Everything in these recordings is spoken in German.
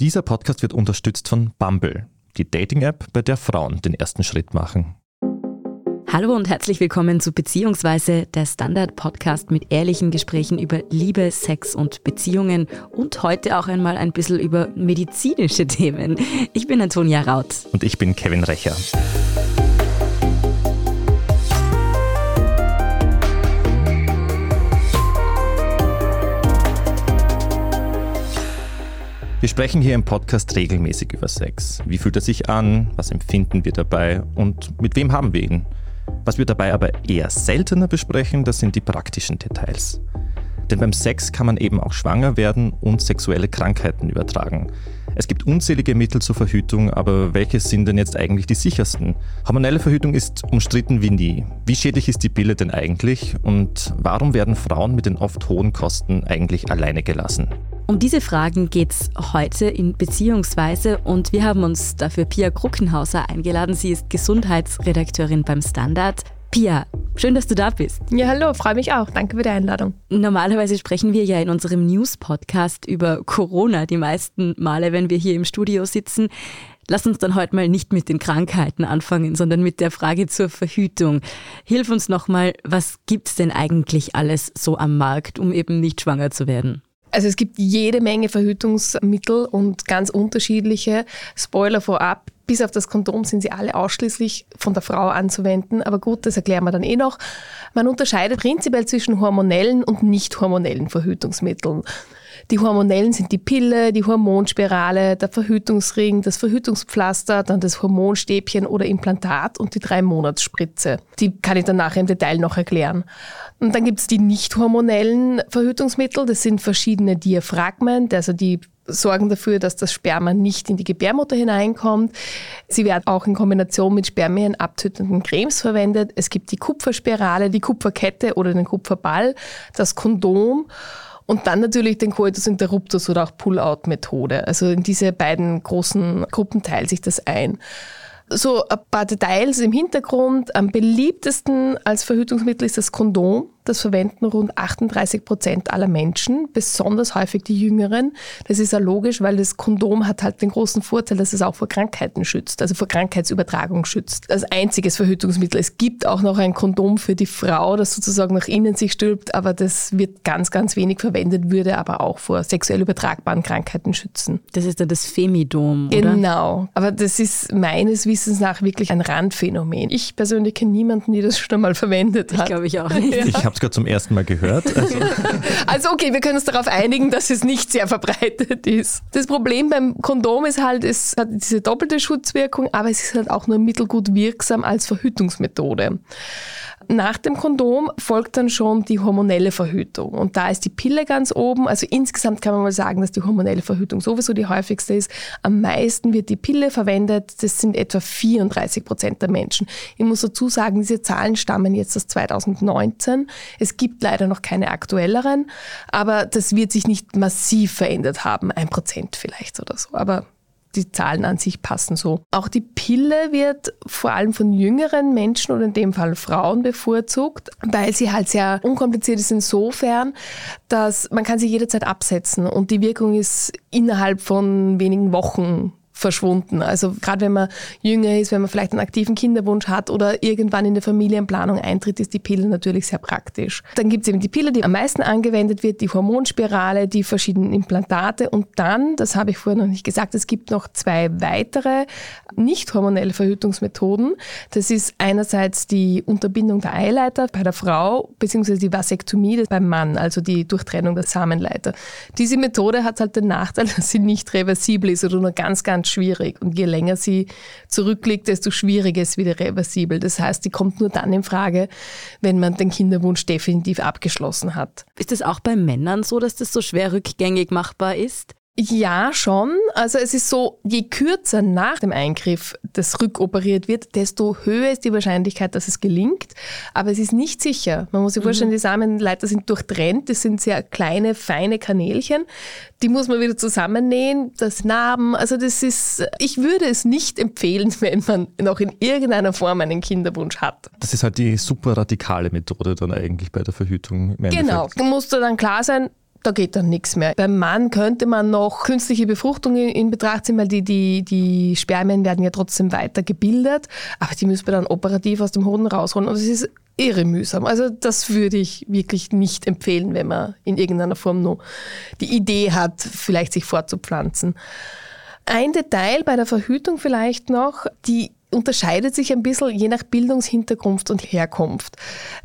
Dieser Podcast wird unterstützt von Bumble, die Dating-App, bei der Frauen den ersten Schritt machen. Hallo und herzlich willkommen zu Beziehungsweise, der Standard-Podcast mit ehrlichen Gesprächen über Liebe, Sex und Beziehungen und heute auch einmal ein bisschen über medizinische Themen. Ich bin Antonia Raut. Und ich bin Kevin Recher. Wir sprechen hier im Podcast regelmäßig über Sex. Wie fühlt er sich an? Was empfinden wir dabei? Und mit wem haben wir ihn? Was wir dabei aber eher seltener besprechen, das sind die praktischen Details. Denn beim Sex kann man eben auch schwanger werden und sexuelle Krankheiten übertragen. Es gibt unzählige Mittel zur Verhütung, aber welche sind denn jetzt eigentlich die sichersten? Hormonelle Verhütung ist umstritten wie nie. Wie schädlich ist die Pille denn eigentlich und warum werden Frauen mit den oft hohen Kosten eigentlich alleine gelassen? Um diese Fragen geht es heute in Beziehungsweise und wir haben uns dafür Pia Kruckenhauser eingeladen. Sie ist Gesundheitsredakteurin beim Standard. Pia, schön, dass du da bist. Ja, hallo, freue mich auch. Danke für die Einladung. Normalerweise sprechen wir ja in unserem News-Podcast über Corona die meisten Male, wenn wir hier im Studio sitzen. Lass uns dann heute mal nicht mit den Krankheiten anfangen, sondern mit der Frage zur Verhütung. Hilf uns nochmal, was gibt es denn eigentlich alles so am Markt, um eben nicht schwanger zu werden? Also es gibt jede Menge Verhütungsmittel und ganz unterschiedliche. Spoiler vorab, bis auf das Kondom sind sie alle ausschließlich von der Frau anzuwenden. Aber gut, das erklären wir dann eh noch. Man unterscheidet prinzipiell zwischen hormonellen und nicht hormonellen Verhütungsmitteln. Die hormonellen sind die Pille, die Hormonspirale, der Verhütungsring, das Verhütungspflaster, dann das Hormonstäbchen oder Implantat und die drei Monatsspritze. Die kann ich dann nachher im Detail noch erklären. Und dann gibt es die nicht hormonellen Verhütungsmittel. Das sind verschiedene Diaphragmen, also die sorgen dafür, dass das Sperma nicht in die Gebärmutter hineinkommt. Sie werden auch in Kombination mit Spermien abtötenden Cremes verwendet. Es gibt die Kupferspirale, die Kupferkette oder den Kupferball, das Kondom und dann natürlich den Coitus interruptus oder auch Pull-out-Methode. Also in diese beiden großen Gruppen teilt sich das ein. So ein paar Details im Hintergrund. Am beliebtesten als Verhütungsmittel ist das Kondom. Das verwenden rund 38 Prozent aller Menschen, besonders häufig die Jüngeren. Das ist ja logisch, weil das Kondom hat halt den großen Vorteil, dass es auch vor Krankheiten schützt, also vor Krankheitsübertragung schützt. Als einziges Verhütungsmittel. Es gibt auch noch ein Kondom für die Frau, das sozusagen nach innen sich stülpt, aber das wird ganz, ganz wenig verwendet, würde aber auch vor sexuell übertragbaren Krankheiten schützen. Das ist dann das Femidom, oder? Genau. Aber das ist meines Wissens nach wirklich ein Randphänomen. Ich persönlich kenne niemanden, die das schon einmal verwendet hat. Ich glaube ich auch nicht. Ja. Ich habe es gerade zum ersten Mal gehört. Also. also okay, wir können uns darauf einigen, dass es nicht sehr verbreitet ist. Das Problem beim Kondom ist halt, es hat diese doppelte Schutzwirkung, aber es ist halt auch nur mittelgut wirksam als Verhütungsmethode. Nach dem Kondom folgt dann schon die hormonelle Verhütung. Und da ist die Pille ganz oben. Also insgesamt kann man mal sagen, dass die hormonelle Verhütung sowieso die häufigste ist. Am meisten wird die Pille verwendet. Das sind etwa 34 Prozent der Menschen. Ich muss dazu sagen, diese Zahlen stammen jetzt aus 2019. Es gibt leider noch keine aktuelleren, aber das wird sich nicht massiv verändert haben. Ein Prozent vielleicht oder so. Aber die Zahlen an sich passen so. Auch die Pille wird vor allem von jüngeren Menschen oder in dem Fall Frauen bevorzugt, weil sie halt sehr unkompliziert ist insofern, dass man kann sie jederzeit absetzen und die Wirkung ist innerhalb von wenigen Wochen verschwunden. Also gerade wenn man jünger ist, wenn man vielleicht einen aktiven Kinderwunsch hat oder irgendwann in der Familienplanung eintritt, ist die Pille natürlich sehr praktisch. Dann gibt es eben die Pille, die am meisten angewendet wird, die Hormonspirale, die verschiedenen Implantate und dann, das habe ich vorher noch nicht gesagt, es gibt noch zwei weitere nicht hormonelle Verhütungsmethoden. Das ist einerseits die Unterbindung der Eileiter bei der Frau beziehungsweise die Vasektomie beim Mann, also die Durchtrennung der Samenleiter. Diese Methode hat halt den Nachteil, dass sie nicht reversibel ist oder nur ganz, ganz schwierig. Und je länger sie zurückliegt, desto schwieriger ist wieder reversibel. Das heißt, die kommt nur dann in Frage, wenn man den Kinderwunsch definitiv abgeschlossen hat. Ist es auch bei Männern so, dass das so schwer rückgängig machbar ist? Ja, schon. Also es ist so, je kürzer nach dem Eingriff das rückoperiert wird, desto höher ist die Wahrscheinlichkeit, dass es gelingt. Aber es ist nicht sicher. Man muss sich vorstellen, mhm. die Samenleiter sind durchtrennt. Das sind sehr kleine, feine Kanälchen. Die muss man wieder zusammennähen. Das Narben. Also das ist, ich würde es nicht empfehlen, wenn man noch in irgendeiner Form einen Kinderwunsch hat. Das ist halt die super radikale Methode dann eigentlich bei der Verhütung. Genau. Da musst du dann klar sein, da geht dann nichts mehr. Beim Mann könnte man noch künstliche Befruchtung in, Betracht ziehen, weil die, die, die Spermien werden ja trotzdem weiter gebildet, aber die müssen wir dann operativ aus dem Hoden rausholen und es ist irre mühsam. Also das würde ich wirklich nicht empfehlen, wenn man in irgendeiner Form nur die Idee hat, vielleicht sich fortzupflanzen. Ein Detail bei der Verhütung vielleicht noch, die unterscheidet sich ein bisschen je nach Bildungshintergrund und Herkunft.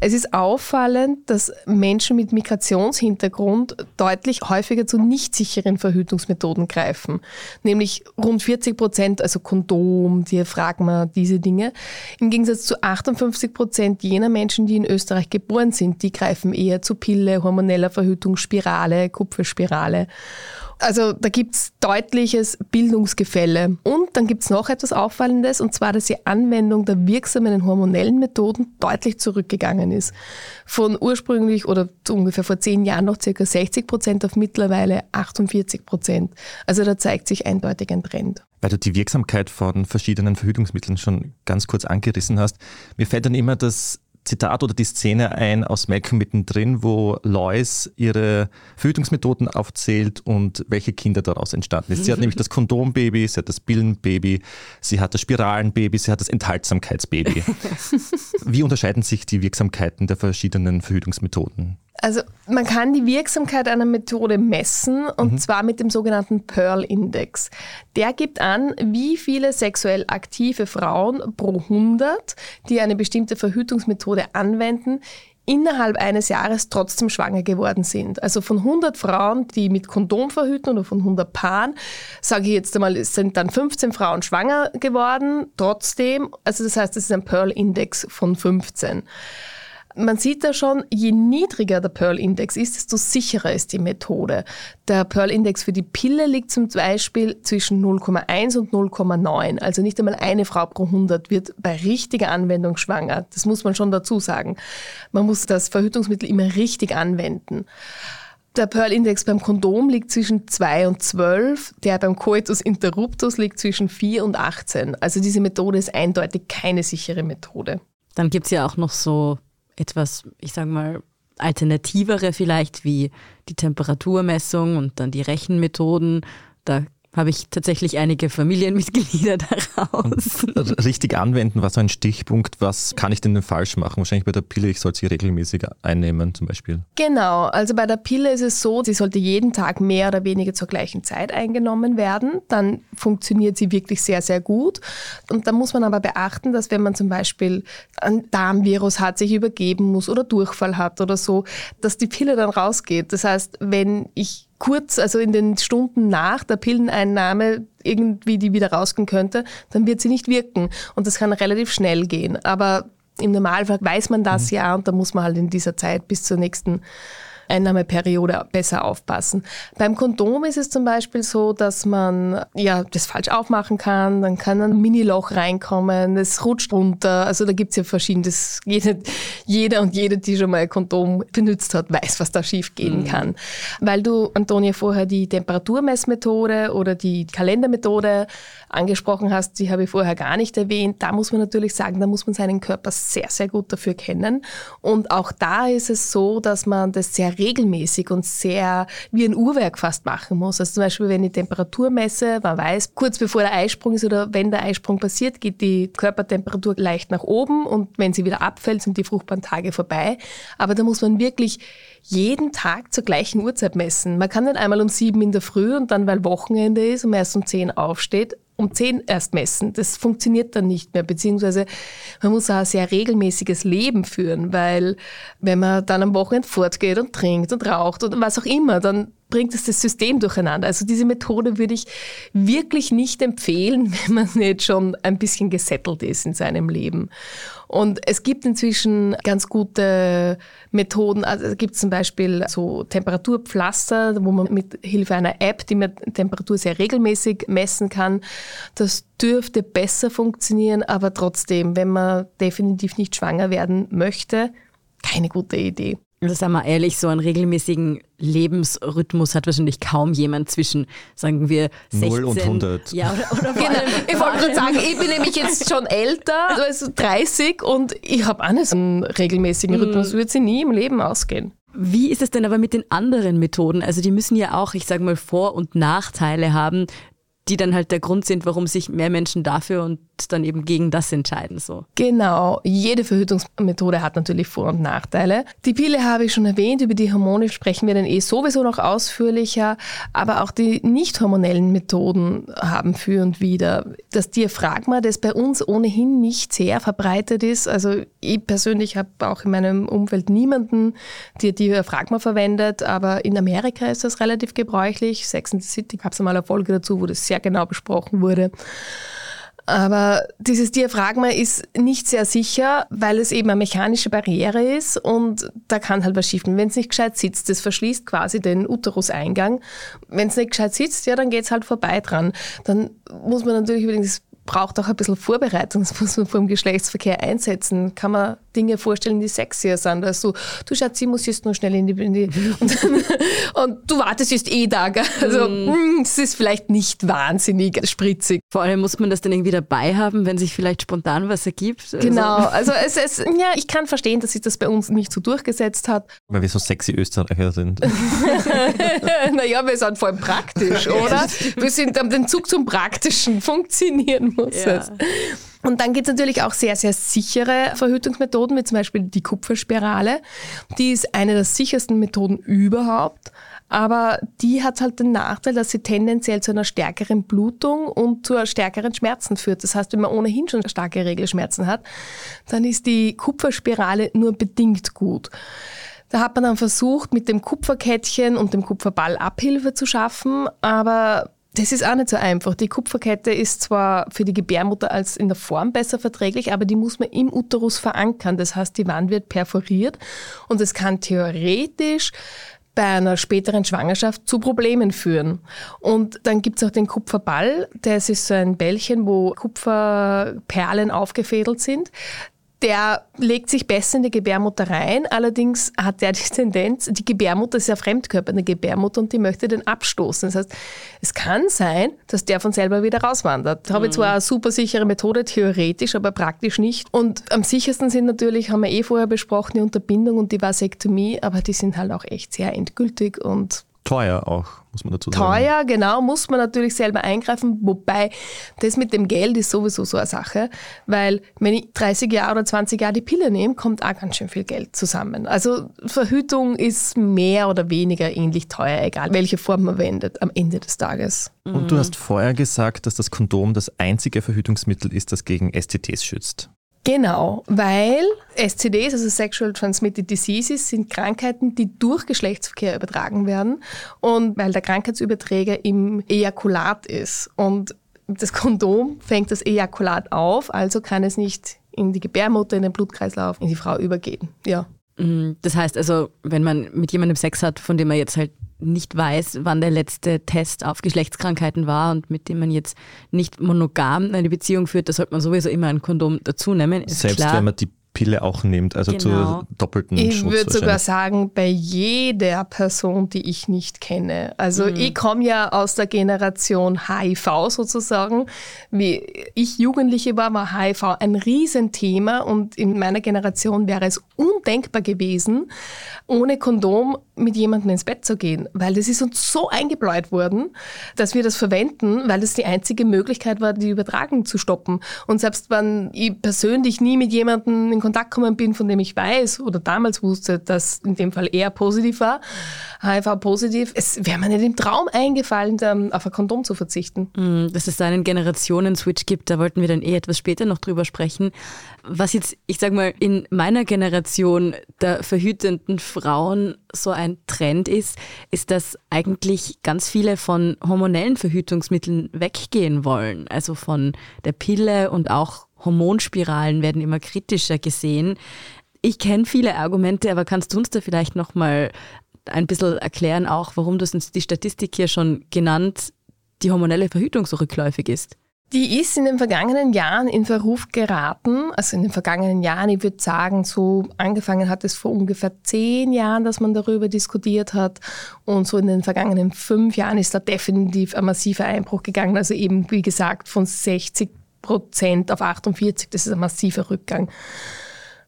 Es ist auffallend, dass Menschen mit Migrationshintergrund deutlich häufiger zu nicht sicheren Verhütungsmethoden greifen. Nämlich rund 40 Prozent, also Kondom, Diaphragma, diese Dinge. Im Gegensatz zu 58 Prozent jener Menschen, die in Österreich geboren sind, die greifen eher zu Pille, hormoneller Verhütung, Spirale, Kupferspirale. Also da gibt es deutliches Bildungsgefälle. Und dann gibt es noch etwas Auffallendes, und zwar, dass die Anwendung der wirksamen hormonellen Methoden deutlich zurückgegangen ist. Von ursprünglich oder ungefähr vor zehn Jahren noch circa 60 Prozent auf mittlerweile 48 Prozent. Also da zeigt sich eindeutig ein Trend. Weil du die Wirksamkeit von verschiedenen Verhütungsmitteln schon ganz kurz angerissen hast. Mir fällt dann immer das Zitat oder die Szene ein aus Malcolm mittendrin, wo Lois ihre Verhütungsmethoden aufzählt und welche Kinder daraus entstanden ist. Sie hat nämlich das Kondombaby, sie hat das Pillenbaby, sie hat das Spiralenbaby, sie hat das Enthaltsamkeitsbaby. Wie unterscheiden sich die Wirksamkeiten der verschiedenen Verhütungsmethoden? Also man kann die Wirksamkeit einer Methode messen und mhm. zwar mit dem sogenannten Pearl-Index. Der gibt an, wie viele sexuell aktive Frauen pro 100, die eine bestimmte Verhütungsmethode anwenden, innerhalb eines Jahres trotzdem schwanger geworden sind. Also von 100 Frauen, die mit Kondom verhüten oder von 100 Paaren, sage ich jetzt einmal, sind dann 15 Frauen schwanger geworden, trotzdem. Also das heißt, es ist ein Pearl-Index von 15. Man sieht da schon, je niedriger der Pearl-Index ist, desto sicherer ist die Methode. Der Pearl-Index für die Pille liegt zum Beispiel zwischen 0,1 und 0,9. Also nicht einmal eine Frau pro 100 wird bei richtiger Anwendung schwanger. Das muss man schon dazu sagen. Man muss das Verhütungsmittel immer richtig anwenden. Der Pearl-Index beim Kondom liegt zwischen 2 und 12, der beim Coitus interruptus liegt zwischen 4 und 18. Also diese Methode ist eindeutig keine sichere Methode. Dann gibt es ja auch noch so etwas, ich sage mal, alternativere vielleicht wie die Temperaturmessung und dann die Rechenmethoden. Da habe ich tatsächlich einige Familienmitglieder daraus. Und richtig anwenden war so ein Stichpunkt, was kann ich denn falsch machen? Wahrscheinlich bei der Pille, ich soll sie regelmäßig einnehmen zum Beispiel. Genau, also bei der Pille ist es so, sie sollte jeden Tag mehr oder weniger zur gleichen Zeit eingenommen werden. Dann funktioniert sie wirklich sehr, sehr gut. Und da muss man aber beachten, dass wenn man zum Beispiel ein Darmvirus hat, sich übergeben muss oder Durchfall hat oder so, dass die Pille dann rausgeht. Das heißt, wenn ich kurz, also in den Stunden nach der Pilleneinnahme irgendwie die wieder rausgehen könnte, dann wird sie nicht wirken. Und das kann relativ schnell gehen. Aber im Normalfall weiß man das mhm. ja und da muss man halt in dieser Zeit bis zur nächsten Einnahmeperiode besser aufpassen. Beim Kondom ist es zum Beispiel so, dass man ja das falsch aufmachen kann, dann kann ein Mini-Loch reinkommen, es rutscht runter. Also da gibt es ja verschiedenes. Jede, jeder und jede, die schon mal ein Kondom benutzt hat, weiß, was da schief gehen mhm. kann. Weil du, Antonia, vorher die Temperaturmessmethode oder die Kalendermethode angesprochen hast, die habe ich vorher gar nicht erwähnt. Da muss man natürlich sagen, da muss man seinen Körper sehr, sehr gut dafür kennen. Und auch da ist es so, dass man das sehr regelmäßig und sehr wie ein Uhrwerk fast machen muss. Also zum Beispiel, wenn ich Temperatur messe, man weiß, kurz bevor der Eisprung ist oder wenn der Eisprung passiert, geht die Körpertemperatur leicht nach oben und wenn sie wieder abfällt, sind die fruchtbaren Tage vorbei. Aber da muss man wirklich jeden Tag zur gleichen Uhrzeit messen. Man kann nicht einmal um sieben in der Früh und dann, weil Wochenende ist, um erst um zehn aufsteht, um zehn erst messen. Das funktioniert dann nicht mehr, beziehungsweise man muss auch ein sehr regelmäßiges Leben führen, weil wenn man dann am Wochenende fortgeht und trinkt und raucht und was auch immer, dann bringt es das System durcheinander. Also diese Methode würde ich wirklich nicht empfehlen, wenn man nicht schon ein bisschen gesettelt ist in seinem Leben. Und es gibt inzwischen ganz gute Methoden. Also es gibt zum Beispiel so Temperaturpflaster, wo man mit Hilfe einer App die Temperatur sehr regelmäßig messen kann. Das dürfte besser funktionieren, aber trotzdem, wenn man definitiv nicht schwanger werden möchte, keine gute Idee. Also sagen wir ehrlich, so einen regelmäßigen Lebensrhythmus hat wahrscheinlich kaum jemand zwischen, sagen wir, 16 0 und 100. Ja, oder, oder genau. Ich wollte gerade sagen, ich bin nämlich jetzt schon älter, also 30 und ich habe auch nicht so einen regelmäßigen Rhythmus, würde sie nie im Leben ausgehen. Wie ist es denn aber mit den anderen Methoden? Also die müssen ja auch, ich sage mal, Vor- und Nachteile haben die dann halt der Grund sind, warum sich mehr Menschen dafür und dann eben gegen das entscheiden. So. Genau, jede Verhütungsmethode hat natürlich Vor- und Nachteile. Die Pille habe ich schon erwähnt, über die Hormone sprechen wir dann eh sowieso noch ausführlicher, aber auch die nicht hormonellen Methoden haben für und wider. Das Diaphragma, das bei uns ohnehin nicht sehr verbreitet ist, also ich persönlich habe auch in meinem Umfeld niemanden, der Diaphragma verwendet, aber in Amerika ist das relativ gebräuchlich. Sex and the City gab es einmal eine Folge dazu, wo das sehr genau besprochen wurde. Aber dieses Diaphragma ist nicht sehr sicher, weil es eben eine mechanische Barriere ist und da kann halt was schiefgehen. Wenn es nicht gescheit sitzt, das verschließt quasi den Uteruseingang. Wenn es nicht gescheit sitzt, ja, dann geht es halt vorbei dran. Dann muss man natürlich überlegen, das braucht auch ein bisschen Vorbereitung. Das muss man vor dem Geschlechtsverkehr einsetzen. Kann man Dinge vorstellen, die sexier sind. Also, du Schatz, ich muss jetzt nur schnell in die, in die und, und, du wartest jetzt eh da. Also, mm. es ist vielleicht nicht wahnsinnig spritzig. Vor allem muss man das dann irgendwie dabei haben, wenn sich vielleicht spontan was ergibt. Also. Genau. Also, es, es, ja, ich kann verstehen, dass sich das bei uns nicht so durchgesetzt hat. Weil wir so sexy Österreicher sind. naja, wir sind vor allem praktisch, oder? Wir sind am den Zug zum Praktischen. Funktionieren muss ja. es. Und dann gibt es natürlich auch sehr, sehr sichere Verhütungsmethoden, wie zum Beispiel die Kupferspirale. Die ist eine der sichersten Methoden überhaupt. Aber die hat halt den Nachteil, dass sie tendenziell zu einer stärkeren Blutung und zu stärkeren Schmerzen führt. Das heißt, wenn man ohnehin schon starke Regelschmerzen hat, dann ist die Kupferspirale nur bedingt gut. Da hat man dann versucht, mit dem Kupferkettchen und dem Kupferball Abhilfe zu schaffen, aber das ist auch nicht so einfach. Die Kupferkette ist zwar für die Gebärmutter als in der Form besser verträglich, aber die muss man im Uterus verankern. Das heißt, die Wand wird perforiert und es kann theoretisch bei einer späteren Schwangerschaft zu Problemen führen. Und dann gibt's auch den Kupferball. Das ist so ein Bällchen, wo Kupferperlen aufgefädelt sind der legt sich besser in die Gebärmutter rein. Allerdings hat der die Tendenz, die Gebärmutter ist ja Fremdkörper in der Gebärmutter und die möchte den abstoßen. Das heißt, es kann sein, dass der von selber wieder rauswandert. Da habe ich mhm. zwar eine super sichere Methode, theoretisch, aber praktisch nicht. Und am sichersten sind natürlich, haben wir eh vorher besprochen, die Unterbindung und die Vasektomie, aber die sind halt auch echt sehr endgültig und teuer auch muss man dazu sagen. Teuer, genau, muss man natürlich selber eingreifen. Wobei, das mit dem Geld ist sowieso so eine Sache, weil wenn ich 30 Jahre oder 20 Jahre die Pille nehme, kommt auch ganz schön viel Geld zusammen. Also Verhütung ist mehr oder weniger ähnlich teuer, egal welche Form man wendet am Ende des Tages. Und du hast vorher gesagt, dass das Kondom das einzige Verhütungsmittel ist, das gegen STTs schützt. Genau, weil STDs, also Sexual Transmitted Diseases, sind Krankheiten, die durch Geschlechtsverkehr übertragen werden und weil der Krankheitsüberträger im Ejakulat ist. Und das Kondom fängt das Ejakulat auf, also kann es nicht in die Gebärmutter, in den Blutkreislauf, in die Frau übergehen. Ja. Mhm. Das heißt also, wenn man mit jemandem Sex hat, von dem man jetzt halt nicht weiß, wann der letzte Test auf Geschlechtskrankheiten war und mit dem man jetzt nicht monogam eine Beziehung führt, da sollte man sowieso immer ein Kondom dazu nehmen. Selbst klar. wenn man die Pille auch nimmt, also genau. zur doppelten Ich Schutz würde sogar sagen, bei jeder Person, die ich nicht kenne. Also mhm. ich komme ja aus der Generation HIV sozusagen. Wie ich Jugendliche war, war HIV ein Riesenthema und in meiner Generation wäre es undenkbar gewesen, ohne Kondom mit jemandem ins Bett zu gehen, weil das ist uns so eingebläut worden, dass wir das verwenden, weil das die einzige Möglichkeit war, die Übertragung zu stoppen. Und selbst wenn ich persönlich nie mit jemandem in Kontakt gekommen bin, von dem ich weiß oder damals wusste, dass in dem Fall er positiv war, HIV-positiv, es wäre mir nicht im Traum eingefallen, auf ein Kondom zu verzichten. Mm, dass es da einen Generationen-Switch gibt, da wollten wir dann eh etwas später noch drüber sprechen. Was jetzt, ich sag mal, in meiner Generation der verhütenden Frauen so ein Trend ist, ist, dass eigentlich ganz viele von hormonellen Verhütungsmitteln weggehen wollen. Also von der Pille und auch Hormonspiralen werden immer kritischer gesehen. Ich kenne viele Argumente, aber kannst du uns da vielleicht noch mal ein bisschen erklären, auch warum du uns die Statistik hier schon genannt, die hormonelle Verhütung so rückläufig ist? Die ist in den vergangenen Jahren in Verruf geraten. Also in den vergangenen Jahren, ich würde sagen, so angefangen hat es vor ungefähr zehn Jahren, dass man darüber diskutiert hat. Und so in den vergangenen fünf Jahren ist da definitiv ein massiver Einbruch gegangen. Also eben, wie gesagt, von 60 Prozent auf 48. Das ist ein massiver Rückgang.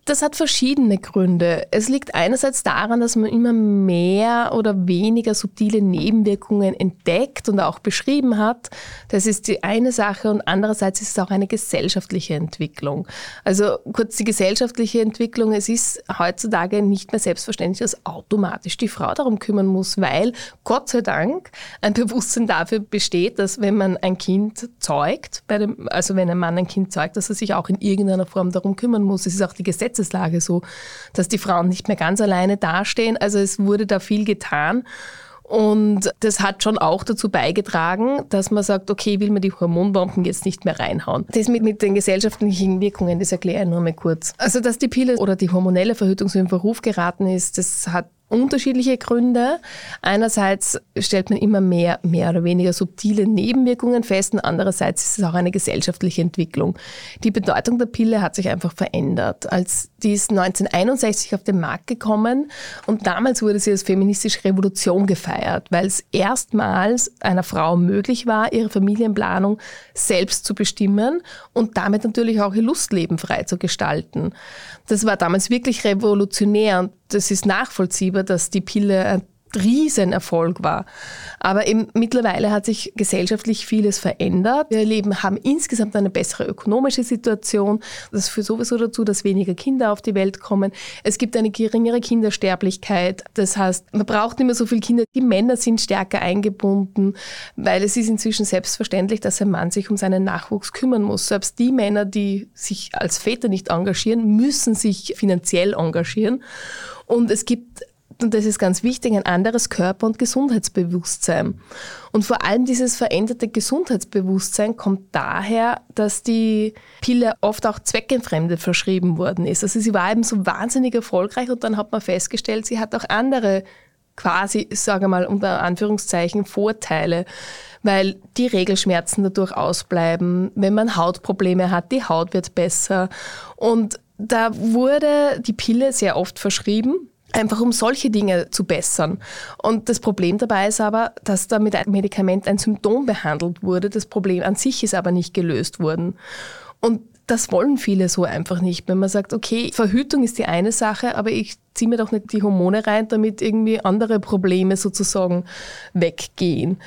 Das hat verschiedene Gründe. Es liegt einerseits daran, dass man immer mehr oder weniger subtile Nebenwirkungen entdeckt und auch beschrieben hat. Das ist die eine Sache und andererseits ist es auch eine gesellschaftliche Entwicklung. Also kurz die gesellschaftliche Entwicklung. Es ist heutzutage nicht mehr selbstverständlich, dass automatisch die Frau darum kümmern muss, weil Gott sei Dank ein Bewusstsein dafür besteht, dass wenn man ein Kind zeugt, dem, also wenn ein Mann ein Kind zeugt, dass er sich auch in irgendeiner Form darum kümmern muss. Es ist auch die Gesetz Gesetzeslage so, dass die Frauen nicht mehr ganz alleine dastehen. Also es wurde da viel getan. Und das hat schon auch dazu beigetragen, dass man sagt, okay, will man die Hormonbomben jetzt nicht mehr reinhauen. Das mit, mit den gesellschaftlichen Wirkungen, das erkläre ich nur mal kurz. Also, dass die Pille oder die hormonelle Verhütung so in Verruf geraten ist, das hat unterschiedliche Gründe. Einerseits stellt man immer mehr, mehr oder weniger subtile Nebenwirkungen fest und andererseits ist es auch eine gesellschaftliche Entwicklung. Die Bedeutung der Pille hat sich einfach verändert. Als die ist 1961 auf den Markt gekommen und damals wurde sie als feministische Revolution gefeiert, weil es erstmals einer Frau möglich war, ihre Familienplanung selbst zu bestimmen und damit natürlich auch ihr Lustleben frei zu gestalten. Das war damals wirklich revolutionär und das ist nachvollziehbar, dass die Pille Riesenerfolg war. Aber eben mittlerweile hat sich gesellschaftlich vieles verändert. Wir leben, haben insgesamt eine bessere ökonomische Situation. Das führt sowieso dazu, dass weniger Kinder auf die Welt kommen. Es gibt eine geringere Kindersterblichkeit. Das heißt, man braucht nicht mehr so viele Kinder. Die Männer sind stärker eingebunden, weil es ist inzwischen selbstverständlich, dass ein Mann sich um seinen Nachwuchs kümmern muss. Selbst die Männer, die sich als Väter nicht engagieren, müssen sich finanziell engagieren. Und es gibt und das ist ganz wichtig, ein anderes Körper- und Gesundheitsbewusstsein. Und vor allem dieses veränderte Gesundheitsbewusstsein kommt daher, dass die Pille oft auch zweckentfremdet verschrieben worden ist. Also sie war eben so wahnsinnig erfolgreich und dann hat man festgestellt, sie hat auch andere quasi, sage mal unter Anführungszeichen, Vorteile, weil die Regelschmerzen dadurch ausbleiben. Wenn man Hautprobleme hat, die Haut wird besser. Und da wurde die Pille sehr oft verschrieben einfach um solche Dinge zu bessern. Und das Problem dabei ist aber, dass da mit einem Medikament ein Symptom behandelt wurde. Das Problem an sich ist aber nicht gelöst worden. Und das wollen viele so einfach nicht. Wenn man sagt, okay, Verhütung ist die eine Sache, aber ich ziehe mir doch nicht die Hormone rein, damit irgendwie andere Probleme sozusagen weggehen.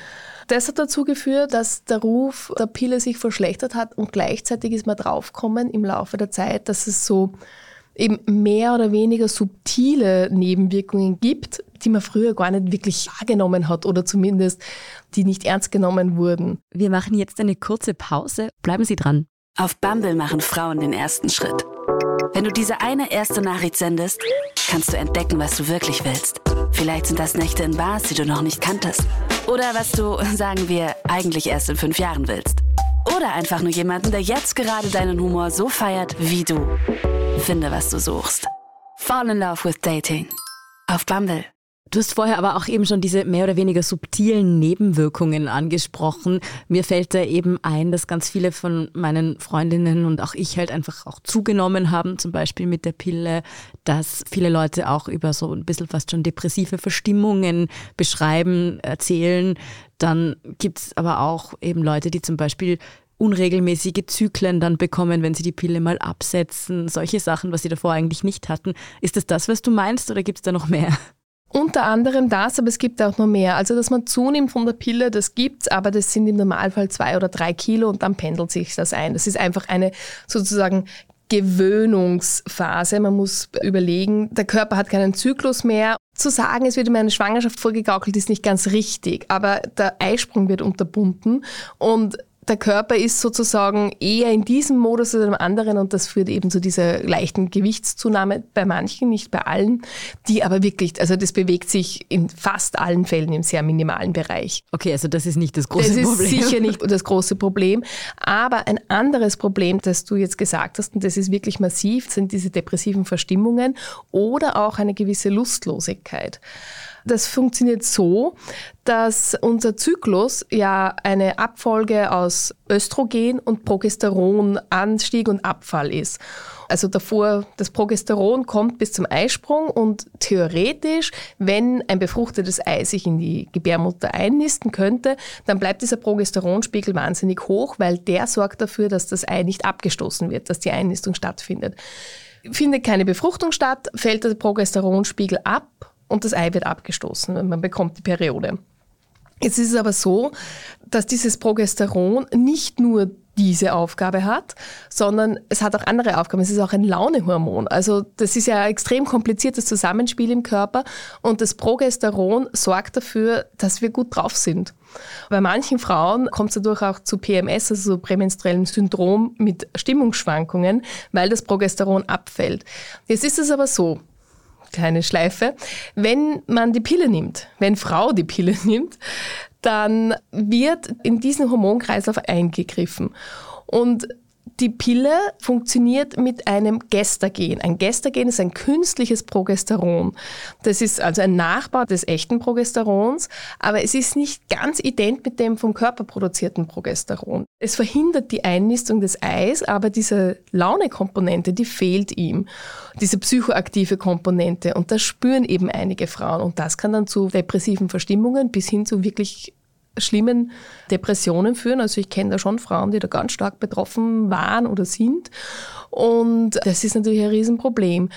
Das hat dazu geführt, dass der Ruf der Pille sich verschlechtert hat und gleichzeitig ist man draufgekommen im Laufe der Zeit, dass es so eben mehr oder weniger subtile Nebenwirkungen gibt, die man früher gar nicht wirklich wahrgenommen hat oder zumindest die nicht ernst genommen wurden. Wir machen jetzt eine kurze Pause. Bleiben Sie dran. Auf Bumble machen Frauen den ersten Schritt. Wenn du diese eine erste Nachricht sendest, kannst du entdecken, was du wirklich willst. Vielleicht sind das Nächte in Bars, die du noch nicht kanntest. Oder was du, sagen wir, eigentlich erst in fünf Jahren willst. Oder einfach nur jemanden, der jetzt gerade deinen Humor so feiert wie du. Finde, was du suchst. Fall in Love with Dating. Auf Bumble. Du hast vorher aber auch eben schon diese mehr oder weniger subtilen Nebenwirkungen angesprochen. Mir fällt da eben ein, dass ganz viele von meinen Freundinnen und auch ich halt einfach auch zugenommen haben, zum Beispiel mit der Pille, dass viele Leute auch über so ein bisschen fast schon depressive Verstimmungen beschreiben, erzählen. Dann gibt es aber auch eben Leute, die zum Beispiel unregelmäßige Zyklen dann bekommen, wenn sie die Pille mal absetzen, solche Sachen, was sie davor eigentlich nicht hatten. Ist das das, was du meinst oder gibt es da noch mehr? Unter anderem das, aber es gibt auch noch mehr. Also, dass man zunimmt von der Pille, das gibt's, aber das sind im Normalfall zwei oder drei Kilo und dann pendelt sich das ein. Das ist einfach eine sozusagen Gewöhnungsphase. Man muss überlegen, der Körper hat keinen Zyklus mehr. Zu sagen, es wird ihm eine Schwangerschaft vorgegaukelt, ist nicht ganz richtig, aber der Eisprung wird unterbunden und der Körper ist sozusagen eher in diesem Modus als im anderen und das führt eben zu dieser leichten Gewichtszunahme bei manchen, nicht bei allen, die aber wirklich, also das bewegt sich in fast allen Fällen im sehr minimalen Bereich. Okay, also das ist nicht das große Problem. Das ist sicher nicht das große Problem, aber ein anderes Problem, das du jetzt gesagt hast, und das ist wirklich massiv, sind diese depressiven Verstimmungen oder auch eine gewisse Lustlosigkeit. Das funktioniert so, dass unser Zyklus ja eine Abfolge aus Östrogen und Progesteron Anstieg und Abfall ist. Also davor, das Progesteron kommt bis zum Eisprung und theoretisch, wenn ein befruchtetes Ei sich in die Gebärmutter einnisten könnte, dann bleibt dieser Progesteronspiegel wahnsinnig hoch, weil der sorgt dafür, dass das Ei nicht abgestoßen wird, dass die Einnistung stattfindet. Findet keine Befruchtung statt, fällt der Progesteronspiegel ab und das Ei wird abgestoßen. Man bekommt die Periode. Jetzt ist es aber so, dass dieses Progesteron nicht nur diese Aufgabe hat, sondern es hat auch andere Aufgaben. Es ist auch ein Launehormon. Also das ist ja ein extrem kompliziertes Zusammenspiel im Körper und das Progesteron sorgt dafür, dass wir gut drauf sind. Bei manchen Frauen kommt es dadurch auch zu PMS, also so prämenstruellem Syndrom mit Stimmungsschwankungen, weil das Progesteron abfällt. Jetzt ist es aber so, kleine Schleife. Wenn man die Pille nimmt, wenn Frau die Pille nimmt, dann wird in diesen Hormonkreislauf eingegriffen. Und die Pille funktioniert mit einem Gestagen. Ein Gestagen ist ein künstliches Progesteron. Das ist also ein Nachbau des echten Progesterons, aber es ist nicht ganz ident mit dem vom Körper produzierten Progesteron. Es verhindert die Einnistung des Eis, aber diese Launekomponente, die fehlt ihm. Diese psychoaktive Komponente. Und das spüren eben einige Frauen. Und das kann dann zu depressiven Verstimmungen bis hin zu wirklich schlimmen Depressionen führen. Also ich kenne da schon Frauen, die da ganz stark betroffen waren oder sind. Und das ist natürlich ein Riesenproblem.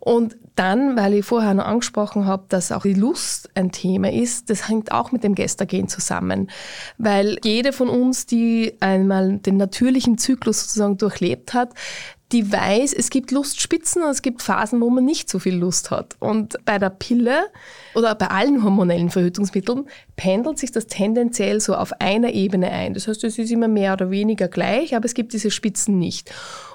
Und dann, weil ich vorher noch angesprochen habe, dass auch die Lust ein Thema ist, das hängt auch mit dem Gestagen zusammen. Weil jede von uns, die einmal den natürlichen Zyklus sozusagen durchlebt hat, die weiß, es gibt Lustspitzen und es gibt Phasen, wo man nicht so viel Lust hat. Und bei der Pille oder bei allen hormonellen Verhütungsmitteln pendelt sich das tendenziell so auf einer Ebene ein. Das heißt, es ist immer mehr oder weniger gleich, aber es gibt diese Spitzen nicht.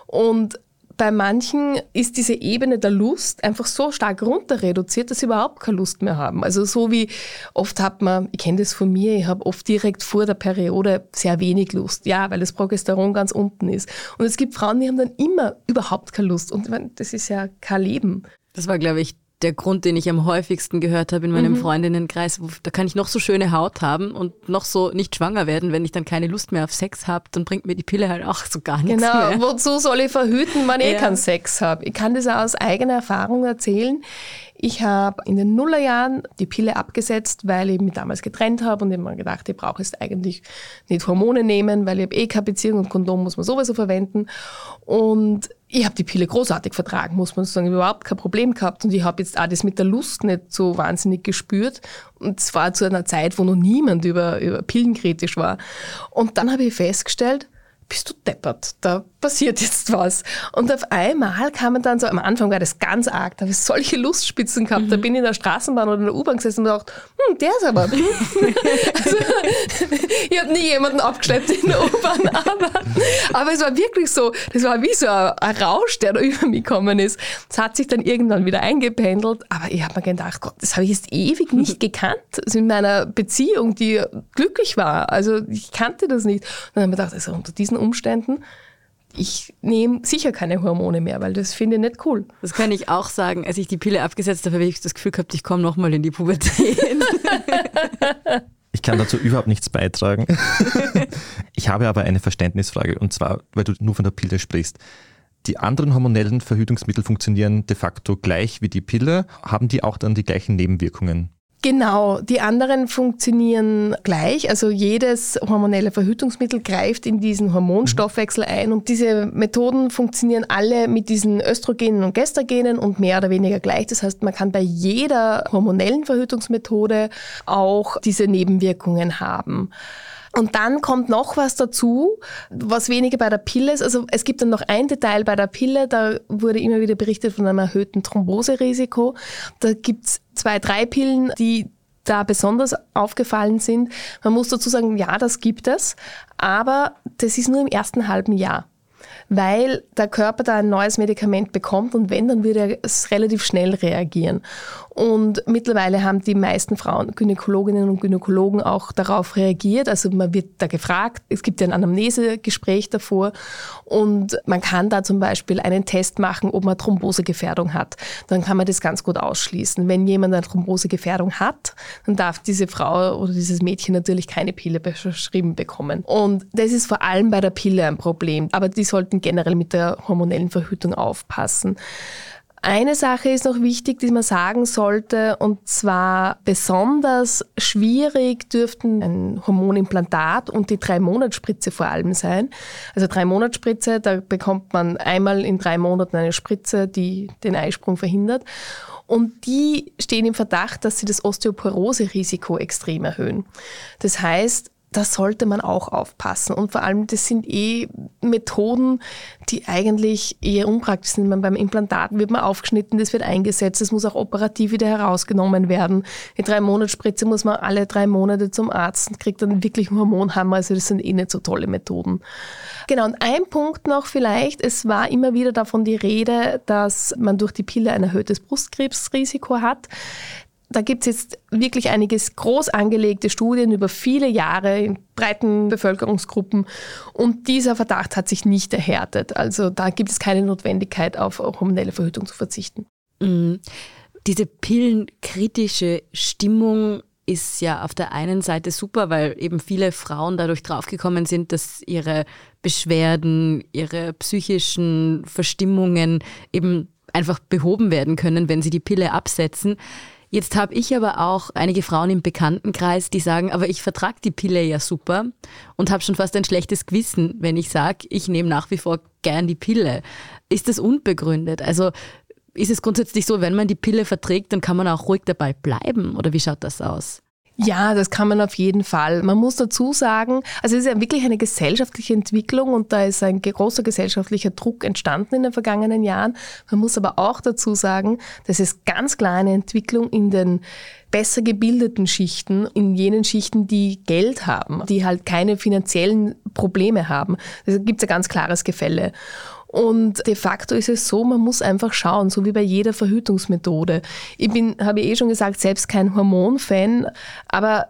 Und bei manchen ist diese Ebene der Lust einfach so stark runter reduziert, dass sie überhaupt keine Lust mehr haben. Also so wie oft hat man, ich kenne das von mir, ich habe oft direkt vor der Periode sehr wenig Lust. Ja, weil das Progesteron ganz unten ist. Und es gibt Frauen, die haben dann immer überhaupt keine Lust. Und das ist ja kein Leben. Das war, glaube ich, der Grund, den ich am häufigsten gehört habe in meinem mhm. Freundinnenkreis. Da kann ich noch so schöne Haut haben und noch so nicht schwanger werden, wenn ich dann keine Lust mehr auf Sex habe, dann bringt mir die Pille halt auch so gar nichts genau. mehr. Genau, wozu soll ich verhüten, wenn ja. ich keinen Sex habe? Ich kann das auch aus eigener Erfahrung erzählen. Ich habe in den Nullerjahren die Pille abgesetzt, weil ich mich damals getrennt habe und ich mir gedacht, ich brauche jetzt eigentlich nicht Hormone nehmen, weil ich habe eh keine Beziehung und Kondom muss man sowieso verwenden. Und ich habe die Pille großartig vertragen, muss man sagen. Ich habe überhaupt kein Problem gehabt und ich habe jetzt auch das mit der Lust nicht so wahnsinnig gespürt. Und zwar zu einer Zeit, wo noch niemand über, über Pillen kritisch war. Und dann habe ich festgestellt, bist du deppert, da passiert jetzt was. Und auf einmal kam man dann so, am Anfang war das ganz arg, da habe ich solche Lustspitzen gehabt, mhm. da bin ich in der Straßenbahn oder in der U-Bahn gesessen und gedacht, hm, der ist aber. also, ich habe nie jemanden abgeschleppt in der U-Bahn, aber, aber es war wirklich so, das war wie so ein, ein Rausch, der da über mich gekommen ist. Es hat sich dann irgendwann wieder eingependelt, aber ich habe mir gedacht, Gott, das habe ich jetzt ewig nicht gekannt, also in meiner Beziehung, die glücklich war. Also ich kannte das nicht. Und dann habe ich gedacht, also unter diesen Umständen ich nehme sicher keine Hormone mehr, weil das finde ich nicht cool. Das kann ich auch sagen. Als ich die Pille abgesetzt habe, habe ich das Gefühl gehabt, ich komme nochmal in die Pubertät. Ich kann dazu überhaupt nichts beitragen. Ich habe aber eine Verständnisfrage und zwar, weil du nur von der Pille sprichst. Die anderen hormonellen Verhütungsmittel funktionieren de facto gleich wie die Pille. Haben die auch dann die gleichen Nebenwirkungen? Genau, die anderen funktionieren gleich. Also jedes hormonelle Verhütungsmittel greift in diesen Hormonstoffwechsel ein und diese Methoden funktionieren alle mit diesen Östrogenen und Gestagenen und mehr oder weniger gleich. Das heißt, man kann bei jeder hormonellen Verhütungsmethode auch diese Nebenwirkungen haben. Und dann kommt noch was dazu, was weniger bei der Pille ist. Also es gibt dann noch ein Detail bei der Pille, da wurde immer wieder berichtet von einem erhöhten Thromboserisiko. Da gibt's zwei, drei Pillen, die da besonders aufgefallen sind. Man muss dazu sagen, ja, das gibt es, aber das ist nur im ersten halben Jahr weil der Körper da ein neues Medikament bekommt und wenn, dann würde er relativ schnell reagieren. Und mittlerweile haben die meisten Frauen, Gynäkologinnen und Gynäkologen auch darauf reagiert. Also man wird da gefragt, es gibt ja ein Anamnesegespräch davor und man kann da zum Beispiel einen Test machen, ob man Thrombosegefährdung hat. Dann kann man das ganz gut ausschließen. Wenn jemand eine Thrombosegefährdung hat, dann darf diese Frau oder dieses Mädchen natürlich keine Pille beschrieben bekommen. Und das ist vor allem bei der Pille ein Problem. Aber die sollten generell mit der hormonellen Verhütung aufpassen. Eine Sache ist noch wichtig, die man sagen sollte, und zwar besonders schwierig dürften ein Hormonimplantat und die Drei-Monats-Spritze vor allem sein. Also Drei-Monats-Spritze, da bekommt man einmal in drei Monaten eine Spritze, die den Eisprung verhindert. Und die stehen im Verdacht, dass sie das Osteoporose-Risiko extrem erhöhen. Das heißt, da sollte man auch aufpassen. Und vor allem, das sind eh Methoden, die eigentlich eher unpraktisch sind. Man, beim Implantat wird man aufgeschnitten, das wird eingesetzt, das muss auch operativ wieder herausgenommen werden. Die drei Monatsspritze muss man alle drei Monate zum Arzt und kriegt dann wirklich einen Hormonhammer. Also das sind eh nicht so tolle Methoden. Genau, und ein Punkt noch vielleicht, es war immer wieder davon die Rede, dass man durch die Pille ein erhöhtes Brustkrebsrisiko hat. Da gibt es jetzt wirklich einige groß angelegte Studien über viele Jahre in breiten Bevölkerungsgruppen und dieser Verdacht hat sich nicht erhärtet. Also da gibt es keine Notwendigkeit, auf hormonelle Verhütung zu verzichten. Mhm. Diese pillenkritische Stimmung ist ja auf der einen Seite super, weil eben viele Frauen dadurch draufgekommen sind, dass ihre Beschwerden, ihre psychischen Verstimmungen eben einfach behoben werden können, wenn sie die Pille absetzen. Jetzt habe ich aber auch einige Frauen im Bekanntenkreis, die sagen, aber ich vertrage die Pille ja super und habe schon fast ein schlechtes Gewissen, wenn ich sage, ich nehme nach wie vor gern die Pille. Ist das unbegründet? Also ist es grundsätzlich so, wenn man die Pille verträgt, dann kann man auch ruhig dabei bleiben? Oder wie schaut das aus? Ja, das kann man auf jeden Fall. Man muss dazu sagen, also es ist ja wirklich eine gesellschaftliche Entwicklung und da ist ein großer gesellschaftlicher Druck entstanden in den vergangenen Jahren. Man muss aber auch dazu sagen, das ist ganz klar eine Entwicklung in den besser gebildeten Schichten, in jenen Schichten, die Geld haben, die halt keine finanziellen Probleme haben. Da gibt es ein ganz klares Gefälle. Und de facto ist es so, man muss einfach schauen, so wie bei jeder Verhütungsmethode. Ich bin, habe ich eh schon gesagt, selbst kein Hormonfan, aber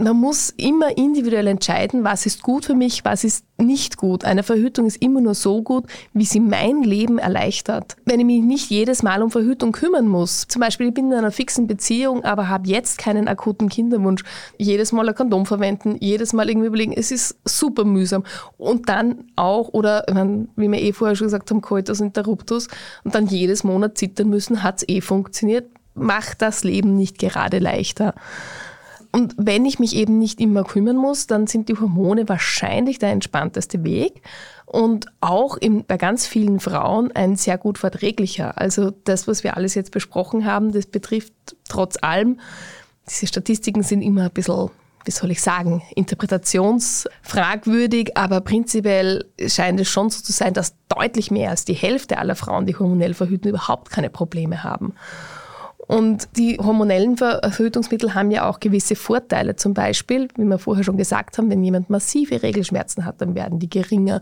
man muss immer individuell entscheiden, was ist gut für mich, was ist nicht gut. Eine Verhütung ist immer nur so gut, wie sie mein Leben erleichtert. Wenn ich mich nicht jedes Mal um Verhütung kümmern muss, zum Beispiel ich bin in einer fixen Beziehung, aber habe jetzt keinen akuten Kinderwunsch, jedes Mal ein Kondom verwenden, jedes Mal irgendwie überlegen, es ist super mühsam. Und dann auch, oder wie wir eh vorher schon gesagt haben, Coitus Interruptus, und dann jedes Monat zittern müssen, hat es eh funktioniert, macht das Leben nicht gerade leichter. Und wenn ich mich eben nicht immer kümmern muss, dann sind die Hormone wahrscheinlich der entspannteste Weg und auch in, bei ganz vielen Frauen ein sehr gut verträglicher. Also das, was wir alles jetzt besprochen haben, das betrifft trotz allem, diese Statistiken sind immer ein bisschen wie soll ich sagen, interpretationsfragwürdig, aber prinzipiell scheint es schon so zu sein, dass deutlich mehr als die Hälfte aller Frauen, die hormonell verhüten, überhaupt keine Probleme haben. Und die hormonellen Verhütungsmittel haben ja auch gewisse Vorteile. Zum Beispiel, wie wir vorher schon gesagt haben, wenn jemand massive Regelschmerzen hat, dann werden die geringer.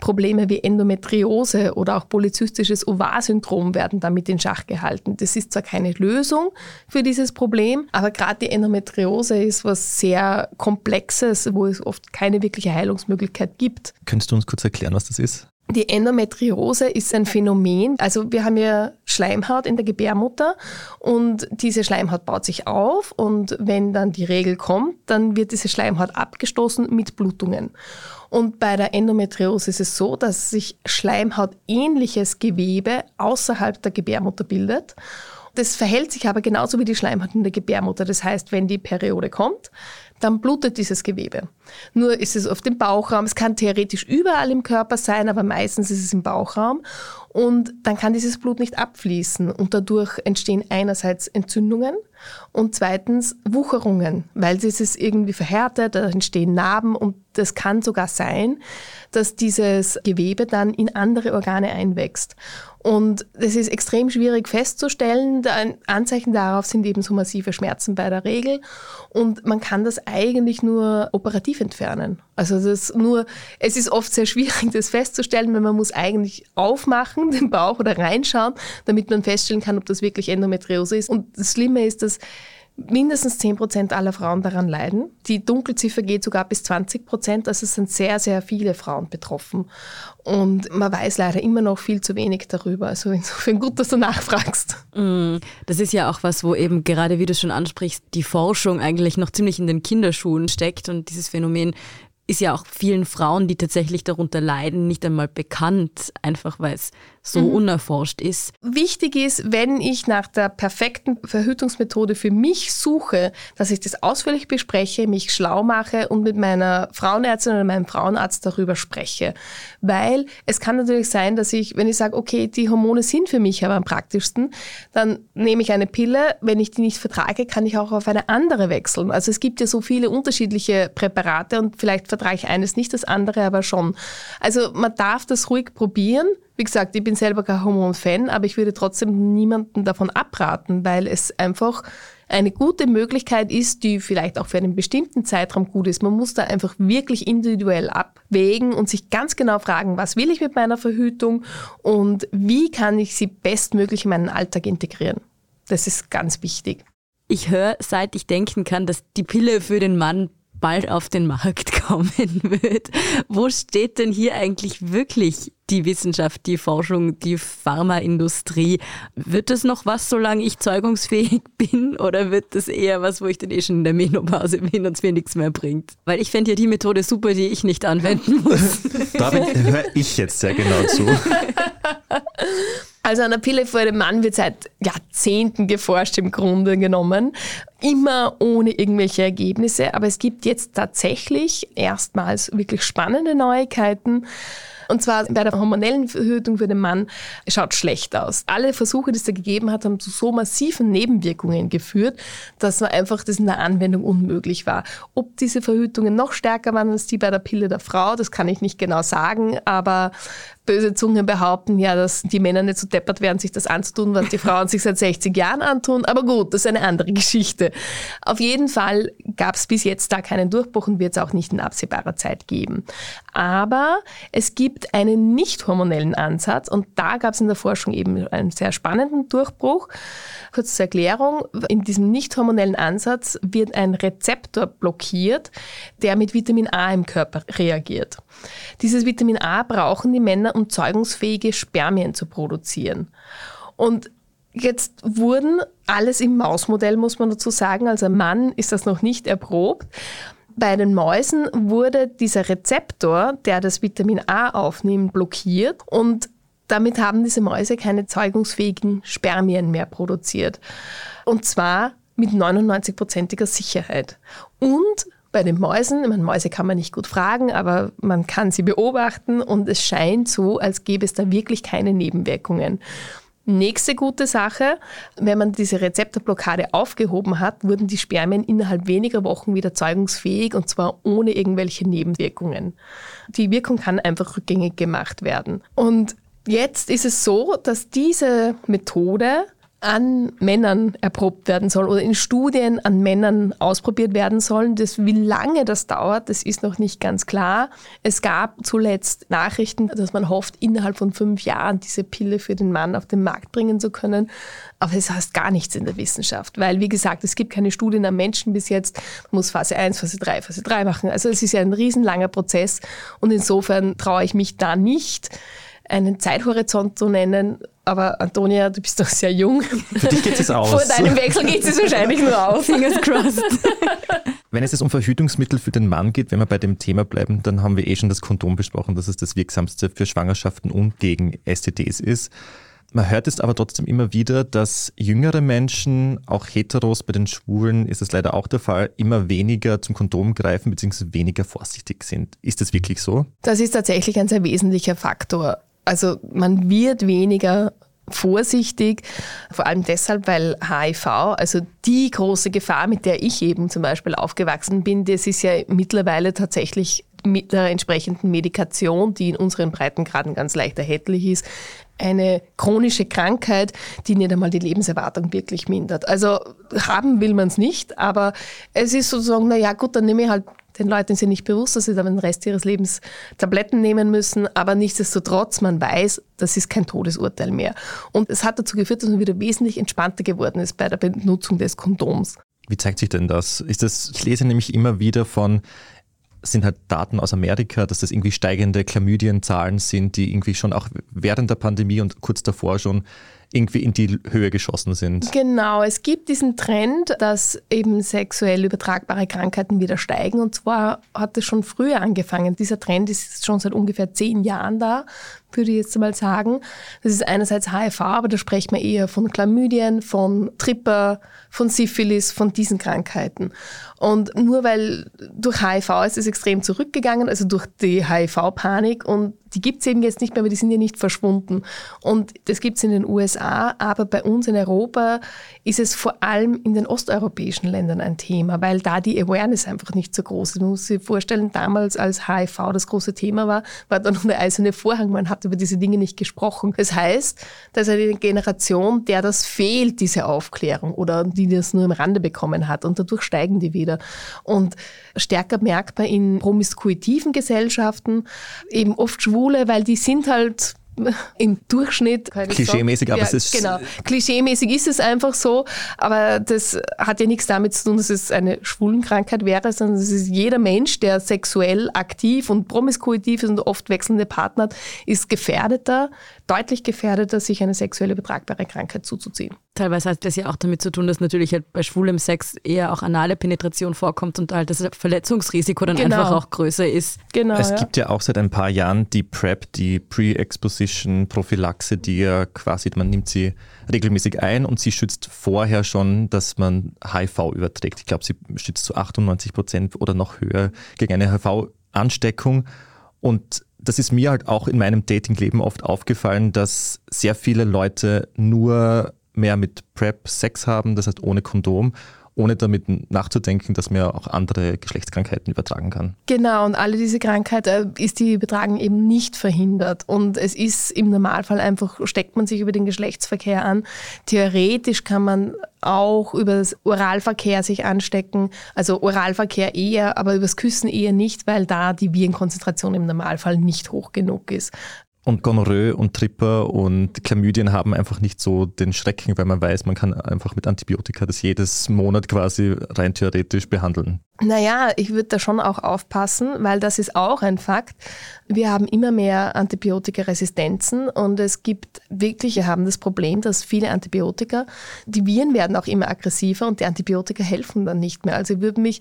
Probleme wie Endometriose oder auch polyzystisches Ovar-Syndrom werden damit in Schach gehalten. Das ist zwar keine Lösung für dieses Problem, aber gerade die Endometriose ist was sehr Komplexes, wo es oft keine wirkliche Heilungsmöglichkeit gibt. Könntest du uns kurz erklären, was das ist? Die Endometriose ist ein Phänomen. Also wir haben ja Schleimhaut in der Gebärmutter und diese Schleimhaut baut sich auf und wenn dann die Regel kommt, dann wird diese Schleimhaut abgestoßen mit Blutungen. Und bei der Endometriose ist es so, dass sich Schleimhautähnliches Gewebe außerhalb der Gebärmutter bildet. Das verhält sich aber genauso wie die Schleimhaut in der Gebärmutter. Das heißt, wenn die Periode kommt, dann blutet dieses Gewebe. Nur ist es auf dem Bauchraum. Es kann theoretisch überall im Körper sein, aber meistens ist es im Bauchraum. Und dann kann dieses Blut nicht abfließen. Und dadurch entstehen einerseits Entzündungen und zweitens Wucherungen, weil es ist irgendwie verhärtet, da entstehen Narben und das kann sogar sein, dass dieses Gewebe dann in andere Organe einwächst. Und es ist extrem schwierig festzustellen. Anzeichen darauf sind eben so massive Schmerzen bei der Regel. Und man kann das eigentlich nur operativ entfernen. Also das nur, es ist oft sehr schwierig, das festzustellen, weil man muss eigentlich aufmachen, den Bauch oder reinschauen, damit man feststellen kann, ob das wirklich Endometriose ist. Und das Schlimme ist, dass mindestens 10 Prozent aller Frauen daran leiden. Die Dunkelziffer geht sogar bis 20 Prozent, also es sind sehr, sehr viele Frauen betroffen. Und man weiß leider immer noch viel zu wenig darüber. Also insofern gut, dass du nachfragst. Mm, das ist ja auch was, wo eben gerade, wie du schon ansprichst, die Forschung eigentlich noch ziemlich in den Kinderschuhen steckt und dieses Phänomen ist ja auch vielen Frauen, die tatsächlich darunter leiden, nicht einmal bekannt, einfach weil es so mhm. unerforscht ist. Wichtig ist, wenn ich nach der perfekten Verhütungsmethode für mich suche, dass ich das ausführlich bespreche, mich schlau mache und mit meiner Frauenärztin oder meinem Frauenarzt darüber spreche. Weil es kann natürlich sein, dass ich, wenn ich sage, okay, die Hormone sind für mich aber am praktischsten, dann nehme ich eine Pille. Wenn ich die nicht vertrage, kann ich auch auf eine andere wechseln. Also es gibt ja so viele unterschiedliche Präparate und vielleicht vertrage ich eines nicht, das andere aber schon. Also man darf das ruhig probieren. Wie gesagt, ich bin selber kein Hormon-Fan, aber ich würde trotzdem niemanden davon abraten, weil es einfach eine gute Möglichkeit ist, die vielleicht auch für einen bestimmten Zeitraum gut ist. Man muss da einfach wirklich individuell abwägen und sich ganz genau fragen, was will ich mit meiner Verhütung und wie kann ich sie bestmöglich in meinen Alltag integrieren. Das ist ganz wichtig. Ich höre, seit ich denken kann, dass die Pille für den Mann bald auf den Markt kommen wird. Wo steht denn hier eigentlich wirklich die Wissenschaft, die Forschung, die Pharmaindustrie? Wird das noch was, solange ich zeugungsfähig bin? Oder wird das eher was, wo ich dann eh schon in der Menopause bin und es mir nichts mehr bringt? Weil ich fände ja die Methode super, die ich nicht anwenden muss. da höre ich jetzt sehr genau zu. Also an der Pille für den Mann wird seit Jahrzehnten geforscht im Grunde genommen. Immer ohne irgendwelche Ergebnisse. Aber es gibt jetzt tatsächlich erstmals wirklich spannende Neuigkeiten. Und zwar bei der hormonellen Verhütung für den Mann schaut schlecht aus. Alle Versuche, die es da gegeben hat, haben zu so massiven Nebenwirkungen geführt, dass man einfach das in der Anwendung unmöglich war. Ob diese Verhütungen noch stärker waren als die bei der Pille der Frau, das kann ich nicht genau sagen, aber böse Zungen behaupten ja, dass die Männer nicht so deppert werden, sich das anzutun, was die Frauen sich seit 60 Jahren antun. Aber gut, das ist eine andere Geschichte. Auf jeden Fall gab es bis jetzt da keinen Durchbruch und wird es auch nicht in absehbarer Zeit geben. Aber es gibt einen nicht hormonellen Ansatz und da gab es in der Forschung eben einen sehr spannenden Durchbruch. Kurz zur Erklärung, in diesem nicht hormonellen Ansatz wird ein Rezeptor blockiert, der mit Vitamin A im Körper reagiert. Dieses Vitamin A brauchen die Männer, um zeugungsfähige Spermien zu produzieren. Und Jetzt wurden alles im Mausmodell, muss man dazu sagen. Also ein Mann ist das noch nicht erprobt. Bei den Mäusen wurde dieser Rezeptor, der das Vitamin A aufnimmt, blockiert und damit haben diese Mäuse keine zeugungsfähigen Spermien mehr produziert. Und zwar mit 99-prozentiger Sicherheit. Und bei den Mäusen, ich meine, Mäuse kann man nicht gut fragen, aber man kann sie beobachten und es scheint so, als gäbe es da wirklich keine Nebenwirkungen. Nächste gute Sache, wenn man diese Rezeptorblockade aufgehoben hat, wurden die Spermien innerhalb weniger Wochen wieder zeugungsfähig und zwar ohne irgendwelche Nebenwirkungen. Die Wirkung kann einfach rückgängig gemacht werden. Und jetzt ist es so, dass diese Methode an Männern erprobt werden soll oder in Studien an Männern ausprobiert werden sollen. Das, wie lange das dauert, das ist noch nicht ganz klar. Es gab zuletzt Nachrichten, dass man hofft, innerhalb von fünf Jahren diese Pille für den Mann auf den Markt bringen zu können. Aber es das heißt gar nichts in der Wissenschaft, weil, wie gesagt, es gibt keine Studien am Menschen bis jetzt. Man muss Phase 1, Phase 3, Phase 3 machen. Also es ist ja ein riesenlanger Prozess und insofern traue ich mich da nicht, einen Zeithorizont zu nennen. Aber Antonia, du bist doch sehr jung. Für dich geht es aus. Vor deinem Wechsel geht es wahrscheinlich nur aus. Fingers crossed. Wenn es jetzt um Verhütungsmittel für den Mann geht, wenn wir bei dem Thema bleiben, dann haben wir eh schon das Kondom besprochen, dass es das wirksamste für Schwangerschaften und gegen STDs ist. Man hört es aber trotzdem immer wieder, dass jüngere Menschen, auch Heteros, bei den Schwulen ist es leider auch der Fall, immer weniger zum Kondom greifen bzw. weniger vorsichtig sind. Ist das wirklich so? Das ist tatsächlich ein sehr wesentlicher Faktor. Also man wird weniger vorsichtig, vor allem deshalb, weil HIV, also die große Gefahr, mit der ich eben zum Beispiel aufgewachsen bin, das ist ja mittlerweile tatsächlich mit der entsprechenden Medikation, die in unseren Breitengraden ganz leicht erhältlich ist, eine chronische Krankheit, die nicht einmal die Lebenserwartung wirklich mindert. Also haben will man es nicht, aber es ist sozusagen, naja gut, dann nehme ich halt den Leuten ist ja nicht bewusst, dass sie dann den Rest ihres Lebens Tabletten nehmen müssen, aber nichtsdestotrotz, man weiß, das ist kein Todesurteil mehr. Und es hat dazu geführt, dass man wieder wesentlich entspannter geworden ist bei der Benutzung des Kondoms. Wie zeigt sich denn das? Ist das ich lese nämlich immer wieder von, sind halt Daten aus Amerika, dass das irgendwie steigende Chlamydienzahlen sind, die irgendwie schon auch während der Pandemie und kurz davor schon irgendwie in die Höhe geschossen sind. Genau, es gibt diesen Trend, dass eben sexuell übertragbare Krankheiten wieder steigen. Und zwar hat es schon früher angefangen. Dieser Trend ist schon seit ungefähr zehn Jahren da würde ich jetzt mal sagen. Das ist einerseits HIV, aber da sprechen wir eher von Chlamydien, von Tripper, von Syphilis, von diesen Krankheiten. Und nur weil durch HIV ist es extrem zurückgegangen, also durch die HIV-Panik und die gibt es eben jetzt nicht mehr, aber die sind ja nicht verschwunden. Und das gibt es in den USA, aber bei uns in Europa ist es vor allem in den osteuropäischen Ländern ein Thema, weil da die Awareness einfach nicht so groß ist. Man muss sich vorstellen, damals als HIV das große Thema war, war da noch eine eiserne Vorhang, man hat über diese Dinge nicht gesprochen. Das heißt, da ist eine Generation, der das fehlt, diese Aufklärung oder die das nur im Rande bekommen hat und dadurch steigen die wieder. Und stärker merkbar in promiskuitiven Gesellschaften, eben oft Schwule, weil die sind halt im Durchschnitt. Klischeemäßig, aber ja, es ist. Genau, klischeemäßig ist es einfach so, aber das hat ja nichts damit zu tun, dass es eine Schwulenkrankheit wäre, sondern es ist jeder Mensch, der sexuell aktiv und promiskuitiv ist und oft wechselnde Partner hat, ist gefährdeter, deutlich gefährdeter, sich eine sexuell übertragbare Krankheit zuzuziehen. Teilweise hat das ja auch damit zu tun, dass natürlich halt bei schwulem Sex eher auch anale Penetration vorkommt und halt das Verletzungsrisiko dann genau. einfach auch größer ist. Genau. Es ja. gibt ja auch seit ein paar Jahren die PrEP, die Pre-Exposition Prophylaxe, die ja quasi, man nimmt sie regelmäßig ein und sie schützt vorher schon, dass man HIV überträgt. Ich glaube, sie schützt zu 98 Prozent oder noch höher gegen eine HIV-Ansteckung. Und das ist mir halt auch in meinem Datingleben oft aufgefallen, dass sehr viele Leute nur mehr mit PrEP Sex haben, das heißt ohne Kondom ohne damit nachzudenken, dass man auch andere Geschlechtskrankheiten übertragen kann. Genau, und alle diese Krankheiten äh, ist die Übertragen eben nicht verhindert. Und es ist im Normalfall einfach, steckt man sich über den Geschlechtsverkehr an. Theoretisch kann man auch über das Oralverkehr sich anstecken. Also Oralverkehr eher, aber übers Küssen eher nicht, weil da die Virenkonzentration im Normalfall nicht hoch genug ist. Und Gonorrhoe und Tripper und Chlamydien haben einfach nicht so den Schrecken, weil man weiß, man kann einfach mit Antibiotika das jedes Monat quasi rein theoretisch behandeln. Naja, ich würde da schon auch aufpassen, weil das ist auch ein Fakt. Wir haben immer mehr Antibiotikaresistenzen und es gibt wirklich, wir haben das Problem, dass viele Antibiotika, die Viren werden auch immer aggressiver und die Antibiotika helfen dann nicht mehr. Also ich würde mich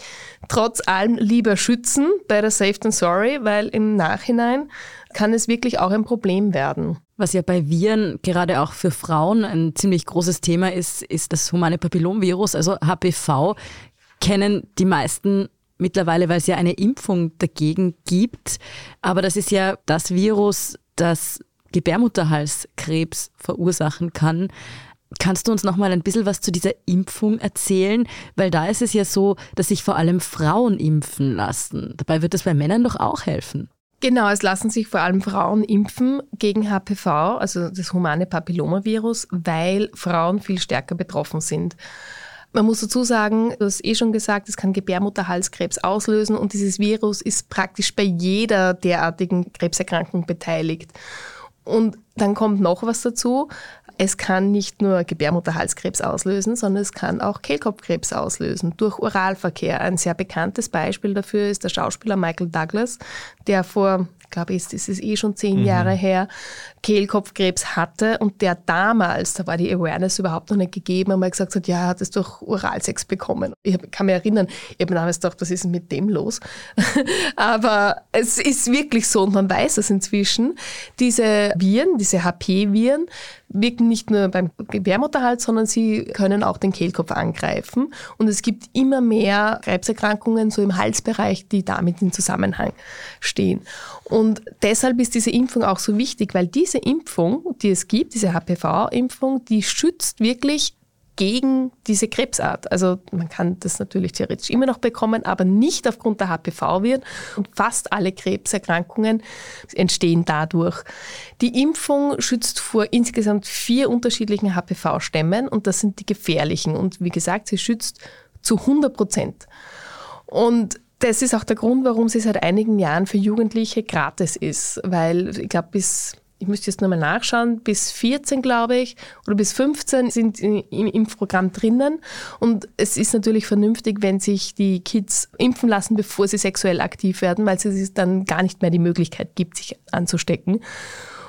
trotz allem lieber schützen, better safe than sorry, weil im Nachhinein kann es wirklich auch ein Problem werden. Was ja bei Viren gerade auch für Frauen ein ziemlich großes Thema ist, ist das humane Papillomvirus, also HPV, kennen die meisten mittlerweile, weil es ja eine Impfung dagegen gibt. Aber das ist ja das Virus, das Gebärmutterhalskrebs verursachen kann. Kannst du uns noch mal ein bisschen was zu dieser Impfung erzählen? Weil da ist es ja so, dass sich vor allem Frauen impfen lassen. Dabei wird es bei Männern doch auch helfen. Genau, es lassen sich vor allem Frauen impfen gegen HPV, also das humane Papillomavirus, weil Frauen viel stärker betroffen sind. Man muss dazu sagen, du hast eh schon gesagt, es kann Gebärmutterhalskrebs auslösen und dieses Virus ist praktisch bei jeder derartigen Krebserkrankung beteiligt. Und dann kommt noch was dazu. Es kann nicht nur Gebärmutterhalskrebs auslösen, sondern es kann auch Kehlkopfkrebs auslösen durch Oralverkehr. Ein sehr bekanntes Beispiel dafür ist der Schauspieler Michael Douglas, der vor ich glaube, jetzt ist es eh schon zehn mhm. Jahre her, Kehlkopfkrebs hatte und der damals, da war die Awareness überhaupt noch nicht gegeben, einmal gesagt hat, ja, er hat es durch Oralsex bekommen. Ich kann mich erinnern, ich habe damals gedacht, was ist denn mit dem los? Aber es ist wirklich so und man weiß es inzwischen. Diese Viren, diese HP-Viren, wirken nicht nur beim Gebärmutterhals, sondern sie können auch den Kehlkopf angreifen. Und es gibt immer mehr Krebserkrankungen so im Halsbereich, die damit in Zusammenhang stehen. Und deshalb ist diese Impfung auch so wichtig, weil diese Impfung, die es gibt, diese HPV-Impfung, die schützt wirklich gegen diese Krebsart. Also man kann das natürlich theoretisch immer noch bekommen, aber nicht aufgrund der HPV-Viren. Und fast alle Krebserkrankungen entstehen dadurch. Die Impfung schützt vor insgesamt vier unterschiedlichen HPV-Stämmen und das sind die gefährlichen. Und wie gesagt, sie schützt zu 100 Prozent. Und das ist auch der Grund, warum sie seit einigen Jahren für Jugendliche gratis ist, weil ich glaube, bis ich müsste jetzt nochmal nachschauen, bis 14, glaube ich, oder bis 15 sind im Impfprogramm drinnen. Und es ist natürlich vernünftig, wenn sich die Kids impfen lassen, bevor sie sexuell aktiv werden, weil es dann gar nicht mehr die Möglichkeit gibt, sich anzustecken.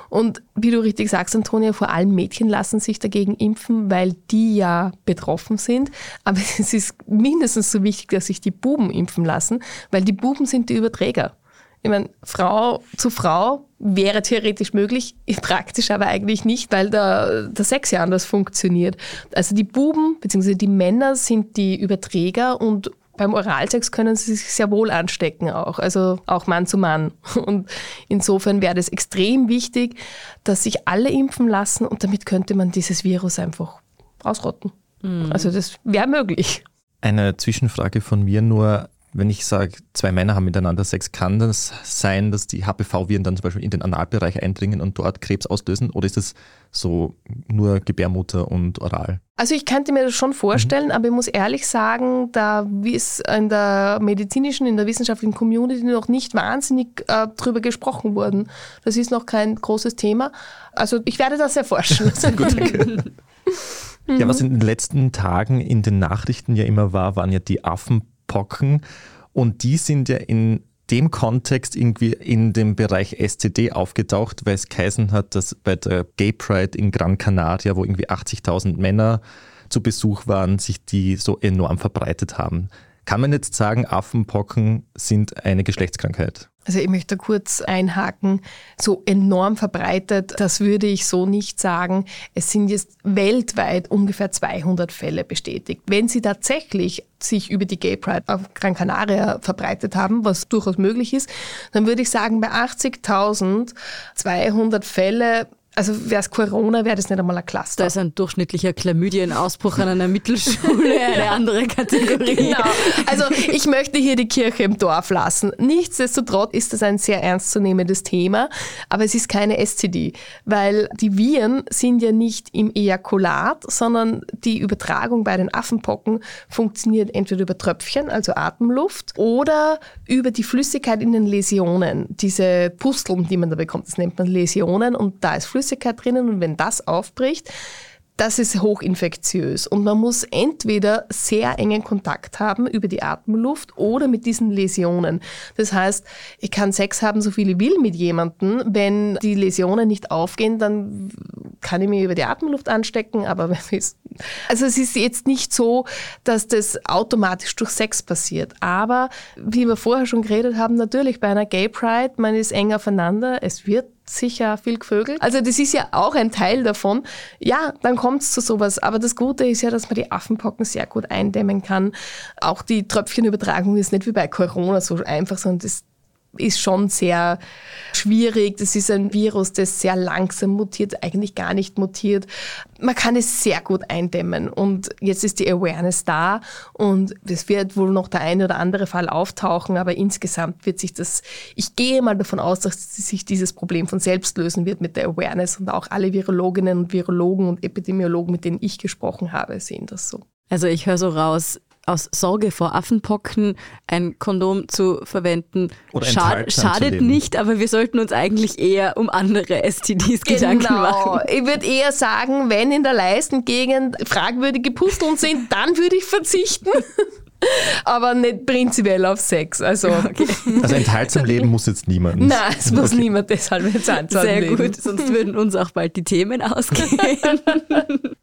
Und wie du richtig sagst, Antonia, vor allem Mädchen lassen sich dagegen impfen, weil die ja betroffen sind. Aber es ist mindestens so wichtig, dass sich die Buben impfen lassen, weil die Buben sind die Überträger. Ich meine, Frau zu Frau wäre theoretisch möglich, praktisch aber eigentlich nicht, weil der, der Sex ja anders funktioniert. Also die Buben bzw. die Männer sind die Überträger und beim Oralsex können sie sich sehr wohl anstecken auch, also auch Mann zu Mann. Und insofern wäre es extrem wichtig, dass sich alle impfen lassen und damit könnte man dieses Virus einfach ausrotten. Mhm. Also das wäre möglich. Eine Zwischenfrage von mir nur. Wenn ich sage, zwei Männer haben miteinander Sex, kann das sein, dass die HPV-Viren dann zum Beispiel in den Analbereich eindringen und dort Krebs auslösen? Oder ist es so nur Gebärmutter und oral? Also ich könnte mir das schon vorstellen, mhm. aber ich muss ehrlich sagen, da ist in der medizinischen, in der wissenschaftlichen Community noch nicht wahnsinnig äh, drüber gesprochen worden. Das ist noch kein großes Thema. Also ich werde das erforschen. Gut, danke. Ja, was in den letzten Tagen in den Nachrichten ja immer war, waren ja die Affen Pocken. Und die sind ja in dem Kontext irgendwie in dem Bereich STD aufgetaucht, weil es geheißen hat, dass bei der Gay Pride in Gran Canaria, wo irgendwie 80.000 Männer zu Besuch waren, sich die so enorm verbreitet haben. Kann man jetzt sagen, Affenpocken sind eine Geschlechtskrankheit? Also ich möchte kurz einhaken, so enorm verbreitet, das würde ich so nicht sagen. Es sind jetzt weltweit ungefähr 200 Fälle bestätigt. Wenn sie tatsächlich sich über die Gay Pride auf Gran Canaria verbreitet haben, was durchaus möglich ist, dann würde ich sagen, bei 80.200 Fälle also wäre es Corona, wäre das nicht einmal ein Cluster. Da ist ein durchschnittlicher Chlamydienausbruch an einer Mittelschule eine andere Kategorie. Genau. Also ich möchte hier die Kirche im Dorf lassen. Nichtsdestotrotz ist das ein sehr ernstzunehmendes Thema, aber es ist keine STD, weil die Viren sind ja nicht im Ejakulat, sondern die Übertragung bei den Affenpocken funktioniert entweder über Tröpfchen, also Atemluft, oder über die Flüssigkeit in den Läsionen. Diese Pusteln, die man da bekommt, das nennt man Läsionen und da ist Flüssigkeit Flüssigkeit drinnen und wenn das aufbricht, das ist hochinfektiös und man muss entweder sehr engen Kontakt haben über die Atemluft oder mit diesen Läsionen. Das heißt, ich kann Sex haben, so viel ich will mit jemandem. Wenn die Läsionen nicht aufgehen, dann kann ich mich über die Atemluft anstecken, aber also es ist jetzt nicht so, dass das automatisch durch Sex passiert. Aber wie wir vorher schon geredet haben, natürlich bei einer Gay Pride, man ist eng aufeinander, es wird sicher viel gevögelt. Also das ist ja auch ein Teil davon. Ja, dann kommt es zu sowas. Aber das Gute ist ja, dass man die Affenpocken sehr gut eindämmen kann. Auch die Tröpfchenübertragung ist nicht wie bei Corona so einfach, sondern das ist schon sehr schwierig. Das ist ein Virus, das sehr langsam mutiert, eigentlich gar nicht mutiert. Man kann es sehr gut eindämmen und jetzt ist die Awareness da und es wird wohl noch der eine oder andere Fall auftauchen, aber insgesamt wird sich das, ich gehe mal davon aus, dass sich dieses Problem von selbst lösen wird mit der Awareness und auch alle Virologinnen und Virologen und Epidemiologen, mit denen ich gesprochen habe, sehen das so. Also ich höre so raus, aus Sorge vor Affenpocken ein Kondom zu verwenden Schad, schadet nicht, aber wir sollten uns eigentlich eher um andere STDs genau. Gedanken machen. Ich würde eher sagen, wenn in der Leistengegend fragwürdige Pusteln sind, dann würde ich verzichten. aber nicht prinzipiell auf Sex. Also, okay. also enthaltsam leben muss jetzt niemand. Nein, es muss okay. niemand deshalb jetzt Sehr leben. gut, sonst würden uns auch bald die Themen ausgehen.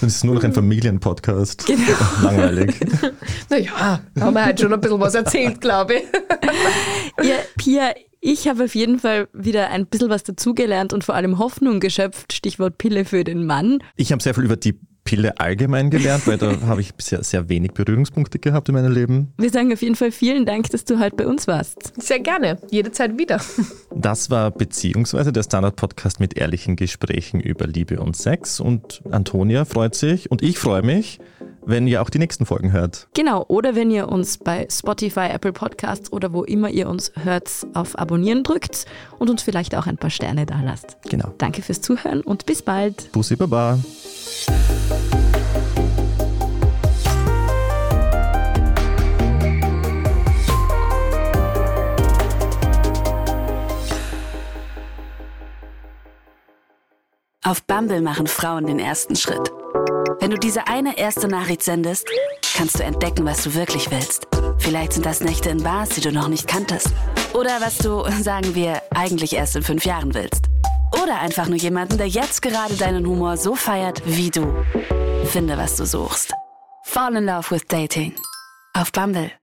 Das ist nur noch ein Familienpodcast. Genau. Langweilig. Naja, haben wir halt schon ein bisschen was erzählt, glaube ich. Ja, Pia, ich habe auf jeden Fall wieder ein bisschen was dazugelernt und vor allem Hoffnung geschöpft. Stichwort Pille für den Mann. Ich habe sehr viel über die Pille allgemein gelernt, weil da habe ich bisher sehr wenig Berührungspunkte gehabt in meinem Leben. Wir sagen auf jeden Fall vielen Dank, dass du heute bei uns warst. Sehr gerne, jederzeit wieder. Das war beziehungsweise der Standard-Podcast mit ehrlichen Gesprächen über Liebe und Sex. Und Antonia freut sich und ich freue mich, wenn ihr auch die nächsten Folgen hört. Genau, oder wenn ihr uns bei Spotify, Apple Podcasts oder wo immer ihr uns hört, auf Abonnieren drückt und uns vielleicht auch ein paar Sterne da lasst. Genau. Danke fürs Zuhören und bis bald. Bussi Baba. Auf Bumble machen Frauen den ersten Schritt. Wenn du diese eine erste Nachricht sendest, kannst du entdecken, was du wirklich willst. Vielleicht sind das Nächte in Bars, die du noch nicht kanntest. Oder was du, sagen wir, eigentlich erst in fünf Jahren willst. Oder einfach nur jemanden, der jetzt gerade deinen Humor so feiert wie du. Finde, was du suchst. Fall in Love with Dating. Auf Bumble.